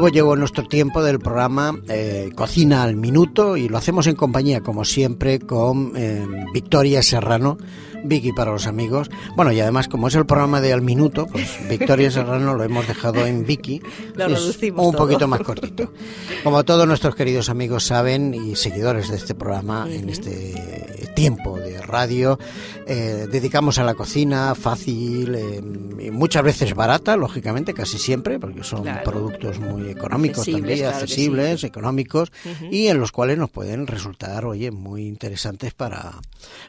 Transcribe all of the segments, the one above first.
nuevo llegó nuestro tiempo del programa eh, Cocina al Minuto y lo hacemos en compañía, como siempre, con eh, Victoria Serrano, Vicky para los amigos. Bueno, y además, como es el programa de Al Minuto, pues Victoria Serrano lo hemos dejado en Vicky. Lo Es reducimos Un todo. poquito más cortito. Como todos nuestros queridos amigos saben y seguidores de este programa, en este tiempo de radio, eh, dedicamos a la cocina fácil, y muchas veces barata, lógicamente, casi siempre, porque son Claro. productos muy económicos Accesibles, también, claro que sí. accesibles, económicos, y en los cuales nos pueden resultar, oye, muy interesantes para,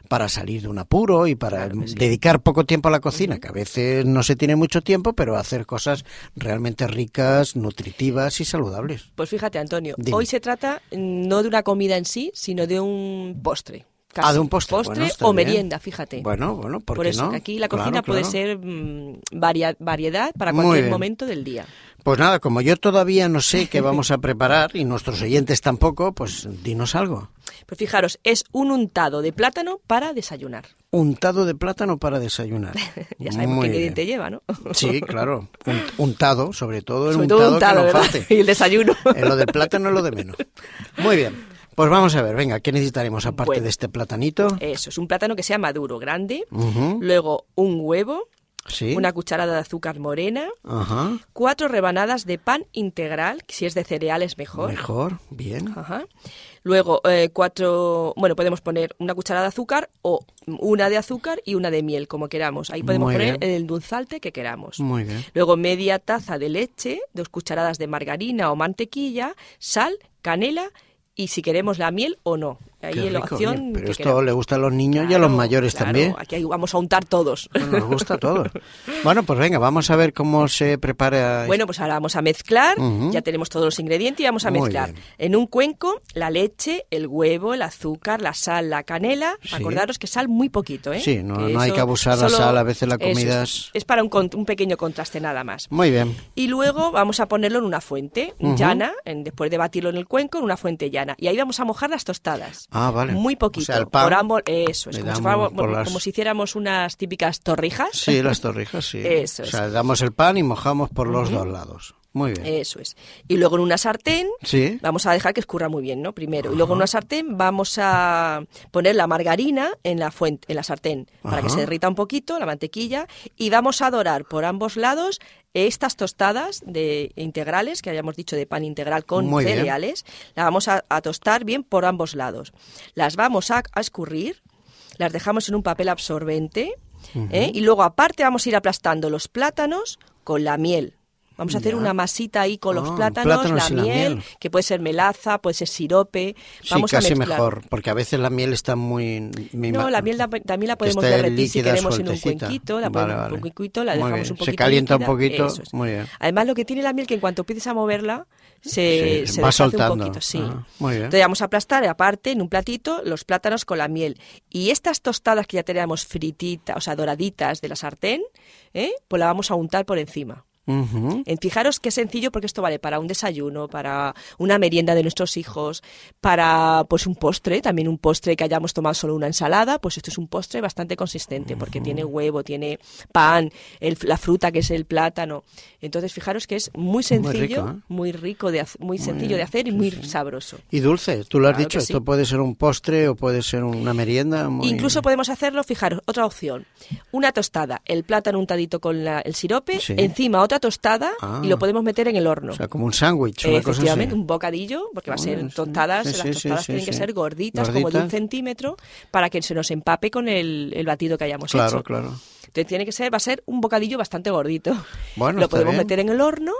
para salir de un apuro y para Claro que sí. dedicar poco tiempo a la cocina, que a veces no se tiene mucho tiempo, pero hacer cosas realmente ricas, nutritivas y saludables. Pues fíjate, Antonio, Dime. hoy se trata no de una comida en sí, sino de un postre. Ah, de un postre. Bueno, está o bien. merienda, fíjate. Bueno, bueno, ¿por, Por qué eso, no? que aquí la Claro, cocina puede claro. ser mm, varia- variedad para cualquier momento del día. Pues nada, como yo todavía no sé qué vamos a preparar y nuestros oyentes tampoco, pues dinos algo. Pues fijaros, es un untado de plátano para desayunar. Untado de plátano para desayunar. Ya sabemos Muy qué ingrediente lleva, ¿no? Sí, claro. Un- untado, sobre todo el Sobre untado, todo untado, que. Y el desayuno. Eh, lo del plátano es lo de menos. Muy bien. Pues vamos a ver, venga, ¿qué necesitaremos aparte Bueno. de este platanito? Eso, es un plátano que sea maduro, grande. Luego un huevo, Sí. una cucharada de azúcar morena, cuatro rebanadas de pan integral, si es de cereales mejor. Mejor, bien. Ajá. Luego, eh, cuatro, bueno, podemos poner una cucharada de azúcar o una de azúcar y una de miel, como queramos. Ahí podemos Muy poner bien. el dulzalte que queramos. Muy bien. Luego media taza de leche, dos cucharadas de margarina o mantequilla, sal, canela y si queremos la miel o no. Qué rico, opción bien. Pero que esto queramos. le gusta a los niños y a los mayores claro, también. Aquí vamos a untar todos. Nos gusta a todos. Bueno, pues venga, vamos a ver cómo se prepara. Bueno, pues ahora vamos a mezclar, ya tenemos todos los ingredientes y vamos a Muy mezclar. bien. En un cuenco, la leche, el huevo, el azúcar, la sal, la canela. Sí. Acordaros que sal muy poquito, ¿eh? Sí, no- no hay que abusar la sal, a veces la comida es, es- para un, un pequeño contraste nada más. Muy bien. Y luego vamos a ponerlo en una fuente llana, en- después de batirlo en el cuenco, en una fuente llana. Y ahí vamos a mojar las tostadas. Ah, vale. Muy poquito. O sea, el pan por ambos, eso es, como si, fuéramos- por las- como si hiciéramos unas típicas torrijas. Sí, las torrijas, sí. Eso o es. sea, damos el pan y mojamos por los dos lados. Muy bien. Eso es. Y luego en una sartén Sí. Vamos a dejar que escurra muy bien, ¿no? Primero. Y luego en una sartén vamos a poner la margarina en la fuente, en la sartén, para que se derrita un poquito, la mantequilla, y vamos a dorar por ambos lados estas tostadas de integrales, que habíamos dicho de pan integral con Muy bien. cereales, las vamos a, a tostar bien por ambos lados. Las vamos a, a escurrir, las dejamos en un papel absorbente, ¿eh? y luego aparte vamos a ir aplastando los plátanos con la miel. Vamos a hacer Ya. una masita ahí con los Ah, plátanos, plátanos la miel, que puede ser melaza, puede ser sirope. Sí, Vamos casi a mejor, porque a veces la miel está muy... muy No, la miel también la podemos derretir si queremos en un sueltecita. cuenquito, la Vale, ponemos en vale. un cuenquito, la Muy dejamos bien. un Se poquito calienta un poquito, es. muy bien. Además, lo que tiene la miel que en cuanto empieces a moverla, se, Sí, se va soltando. un poquito, sí. Ah, muy bien. Entonces vamos a aplastar aparte en un platito los plátanos con la miel. Y estas tostadas que ya teníamos frititas, o sea, doraditas de la sartén, ¿eh? pues la vamos a untar por encima. Ujú. En fijaros qué sencillo porque esto vale para un desayuno, para una merienda de nuestros hijos, para pues un postre, también un postre que hayamos tomado solo una ensalada, pues esto es un postre bastante consistente porque tiene huevo, tiene pan, el- la fruta que es el plátano. Entonces fijaros que es muy sencillo, rico, ¿eh? muy rico, de, muy sencillo de hacer y muy sabroso. Y dulce, tú lo has Claro dicho, esto sí. puede ser un postre o puede ser una merienda. muy- Incluso podemos hacerlo, fijaros, otra opción. Una tostada, el plátano untadito con la- el sirope, Sí. encima otra tostada Ah. y lo podemos meter en el horno. O sea, como un sándwich, así. Efectivamente, un bocadillo, porque va a ser sí. tostadas, Sí, las tostadas sí, tienen que ser gorditas, como de un centímetro, para que se nos empape con el, el batido que hayamos Claro, hecho. claro. Entonces tiene que ser, va a ser un bocadillo bastante gordito. Bueno, Lo podemos bien. meter en el horno,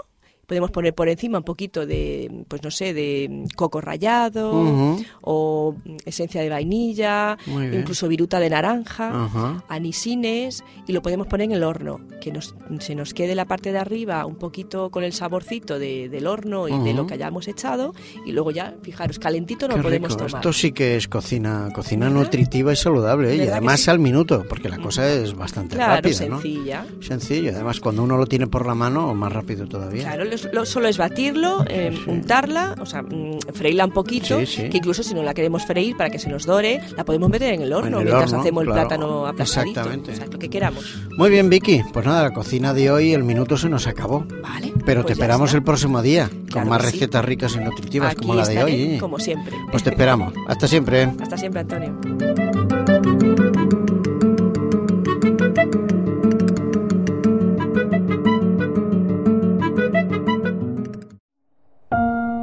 podemos poner por encima un poquito de, pues no sé, de coco rallado Ujú. o esencia de vainilla, incluso viruta de naranja, Ajá. anisines y lo podemos poner en el horno, que nos, se nos quede la parte de arriba un poquito con el saborcito de- del horno y de Ujú. lo que hayamos echado y luego ya, fijaros, calentito Qué lo podemos rico. tomar. Esto sí que es cocina, cocina nutritiva y saludable, ¿eh? y ¿Verdad además sí? al minuto, porque la cosa es bastante Claro, rápida, ¿no? sencilla. Sencillo, además cuando uno lo tiene por la mano, más rápido todavía. Claro, solo es batirlo, eh, untarla, o sea, mm, freírla un poquito, que incluso si no la queremos freír para que se nos dore, la podemos meter en el horno mientras hacemos el plátano aplastadito. Exactamente. lo que queramos. Muy bien, Vicky. Pues nada, la cocina de hoy, el minuto se nos acabó. Vale. Pero te pues esperamos el próximo día, con más recetas ricas y nutritivas como la de hoy. Como siempre. Pues te esperamos. Hasta siempre. Hasta siempre, Antonio.